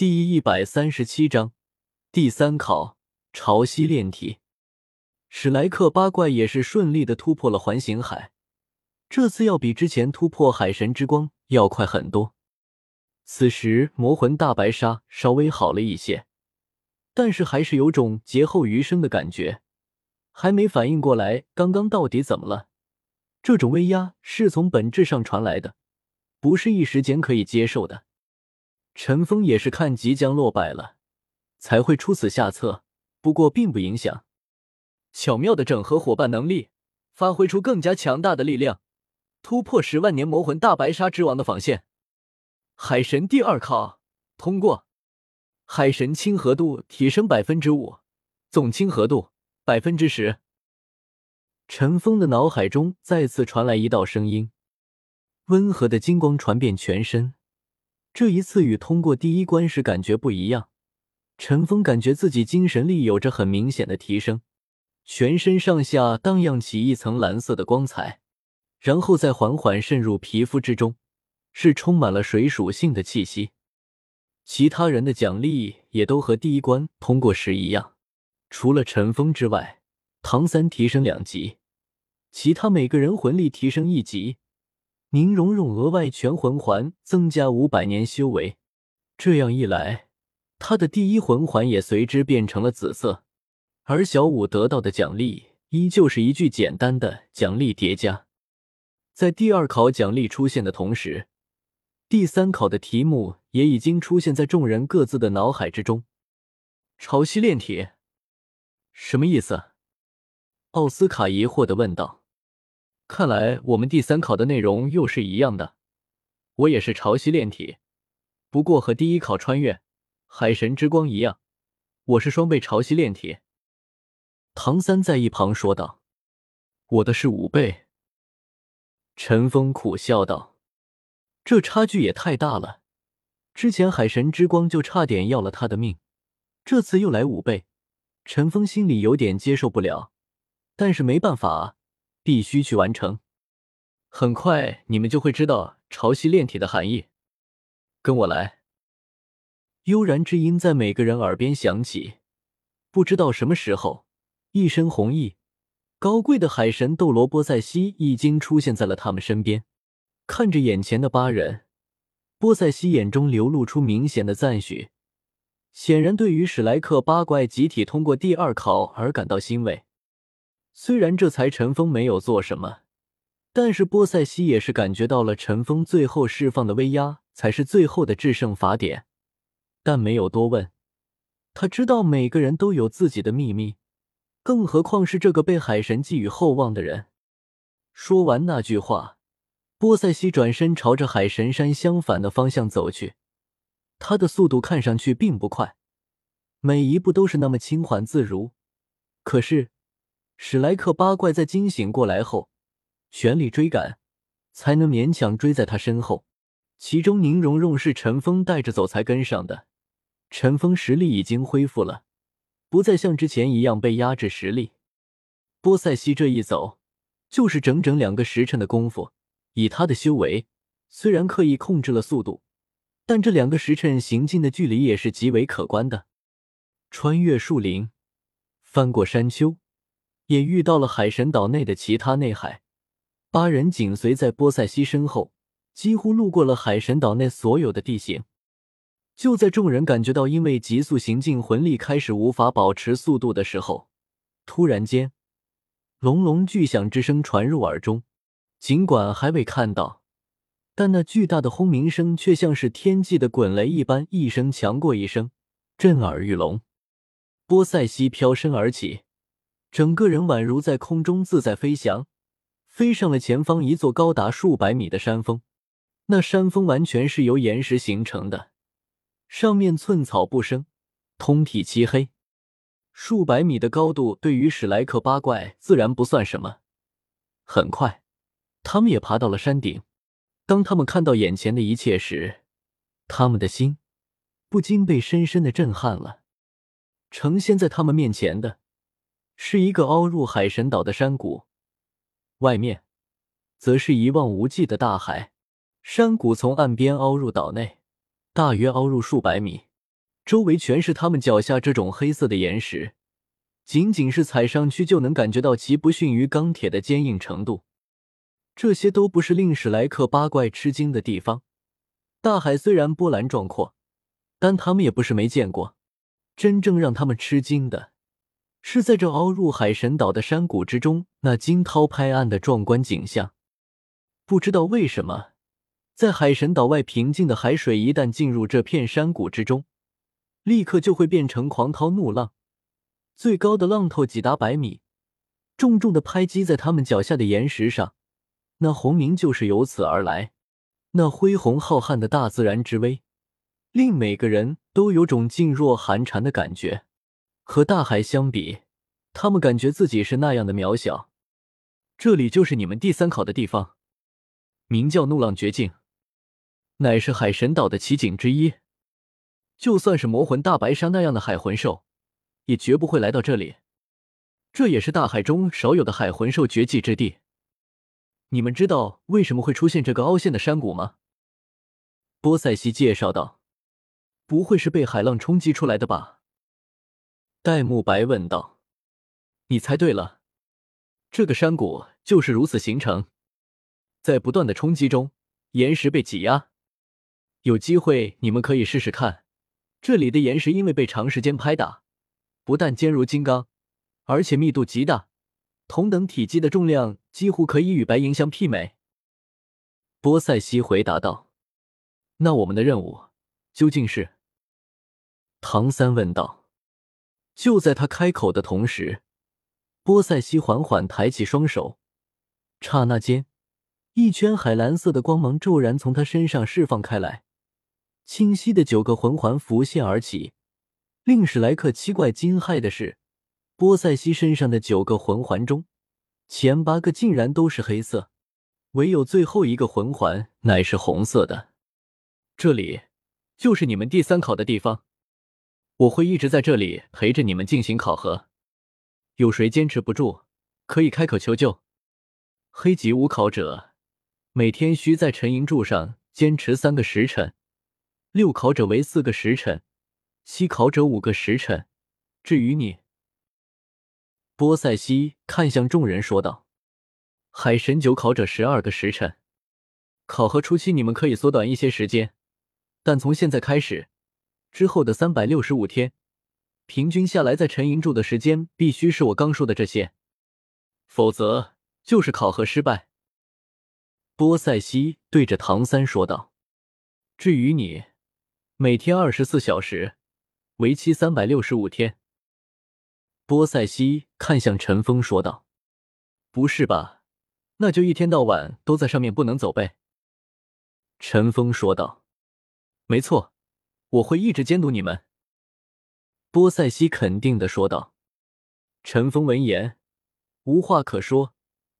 第一百三十七章第三考潮汐炼体。史莱克八怪也是顺利的突破了环形海，这次要比之前突破海神之光要快很多。此时魔魂大白鲨稍微好了一些，但是还是有种劫后余生的感觉，还没反应过来刚刚到底怎么了。这种威压是从本质上传来的，不是一时间可以接受的。陈峰也是看即将落败了，才会出此下策。不过并不影响，巧妙的整合伙伴能力，发挥出更加强大的力量，突破十万年魔魂大白鲨之王的防线。海神第二考通过，海神亲和度提升百分之五，总亲和度百分之十。陈峰的脑海中再次传来一道声音，温和的金光传遍全身。这一次与通过第一关时感觉不一样，陈峰感觉自己精神力有着很明显的提升，全身上下荡漾起一层蓝色的光彩，然后再缓缓渗入皮肤之中，是充满了水属性的气息。其他人的奖励也都和第一关通过时一样，除了陈峰之外，唐三提升两级，其他每个人魂力提升一级。宁荣荣额外全魂环增加五百年修为，这样一来，他的第一魂环也随之变成了紫色。而小五得到的奖励依旧是一句简单的奖励叠加。在第二考奖励出现的同时，第三考的题目也已经出现在众人各自的脑海之中。潮汐炼体，什么意思？奥斯卡疑惑的问道。看来我们第三考的内容又是一样的，我也是潮汐炼体，不过和第一考穿越海神之光一样，我是双倍潮汐炼体。唐三在一旁说道：“我的是五倍。”陈峰苦笑道：“这差距也太大了，之前海神之光就差点要了他的命，这次又来五倍，陈峰心里有点接受不了，但是没办法。”必须去完成。很快你们就会知道潮汐炼体的含义。跟我来。悠然之音在每个人耳边响起。不知道什么时候，一身红衣、高贵的海神斗罗波塞西已经出现在了他们身边。看着眼前的八人，波塞西眼中流露出明显的赞许，显然对于史莱克八怪集体通过第二考而感到欣慰。虽然这才陈峰没有做什么，但是波塞西也是感觉到了陈峰最后释放的威压才是最后的制胜法典，但没有多问。他知道每个人都有自己的秘密，更何况是这个被海神寄予厚望的人。说完那句话，波塞西转身朝着海神山相反的方向走去。他的速度看上去并不快，每一步都是那么轻缓自如，可是。史莱克八怪在惊醒过来后，全力追赶，才能勉强追在他身后。其中宁荣荣是陈峰带着走才跟上的。陈峰实力已经恢复了，不再像之前一样被压制实力。波塞西这一走，就是整整两个时辰的功夫。以他的修为，虽然刻意控制了速度，但这两个时辰行进的距离也是极为可观的。穿越树林，翻过山丘。也遇到了海神岛内的其他内海，八人紧随在波塞西身后，几乎路过了海神岛内所有的地形。就在众人感觉到因为急速行进，魂力开始无法保持速度的时候，突然间，隆隆巨响之声传入耳中。尽管还未看到，但那巨大的轰鸣声却像是天际的滚雷一般，一声强过一声，震耳欲聋。波塞西飘身而起。整个人宛如在空中自在飞翔，飞上了前方一座高达数百米的山峰。那山峰完全是由岩石形成的，上面寸草不生，通体漆黑。数百米的高度对于史莱克八怪自然不算什么。很快，他们也爬到了山顶。当他们看到眼前的一切时，他们的心不禁被深深的震撼了。呈现在他们面前的。是一个凹入海神岛的山谷，外面则是一望无际的大海。山谷从岸边凹入岛内，大约凹入数百米。周围全是他们脚下这种黑色的岩石，仅仅是踩上去就能感觉到其不逊于钢铁的坚硬程度。这些都不是令史莱克八怪吃惊的地方。大海虽然波澜壮阔，但他们也不是没见过。真正让他们吃惊的，是在这凹入海神岛的山谷之中那惊涛拍岸的壮观景象。不知道为什么，在海神岛外平静的海水一旦进入这片山谷之中，立刻就会变成狂涛怒浪，最高的浪头几达百米，重重的拍击在他们脚下的岩石上，那轰鸣就是由此而来。那恢宏浩瀚的大自然之威，令每个人都有种噤若寒蝉的感觉。和大海相比，他们感觉自己是那样的渺小。这里就是你们第三考的地方，名叫怒浪绝境，乃是海神岛的奇景之一。就算是魔魂大白鲨那样的海魂兽，也绝不会来到这里。这也是大海中少有的海魂兽绝迹之地。你们知道为什么会出现这个凹陷的山谷吗？波塞西介绍道：“不会是被海浪冲击出来的吧？”戴沐白问道：“你猜对了，这个山谷就是如此形成，在不断的冲击中，岩石被挤压。有机会你们可以试试看，这里的岩石因为被长时间拍打，不但坚如金刚，而且密度极大。”同等体积的重量几乎可以与白银相媲美。波塞西回答道：“那我们的任务究竟是？”唐三问道。就在他开口的同时，波塞西缓缓抬起双手，刹那间，一圈海蓝色的光芒骤然从他身上释放开来，清晰的九个魂环浮现而起。令史莱克七怪惊骇的是。波塞西身上的九个魂环中，前八个竟然都是黑色，唯有最后一个魂环乃是红色的。这里就是你们第三考的地方，我会一直在这里陪着你们进行考核。有谁坚持不住，可以开口求救。黑级五考者每天需在沉银柱上坚持三个时辰，六考者为四个时辰，七考者五个时辰。至于你。波塞西看向众人说道：“海神九考者十二个时辰，考核初期你们可以缩短一些时间，但从现在开始，之后的三百六十五天，平均下来在沉银柱的时间必须是我刚说的这些，否则就是考核失败。”波塞西对着唐三说道：“至于你，每天二十四小时，为期三百六十五天。”波塞西看向陈峰说道：“不是吧？那就一天到晚都在上面不能走呗。”陈峰说道：“没错，我会一直监督你们。”波塞西肯定的说道。陈峰闻言无话可说，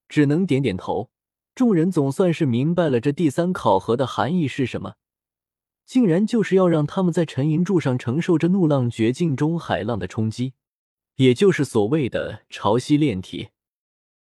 只能点点头。众人总算是明白了这第三考核的含义是什么，竟然就是要让他们在沉银柱上承受着怒浪绝境中海浪的冲击。也就是所谓的潮汐炼体。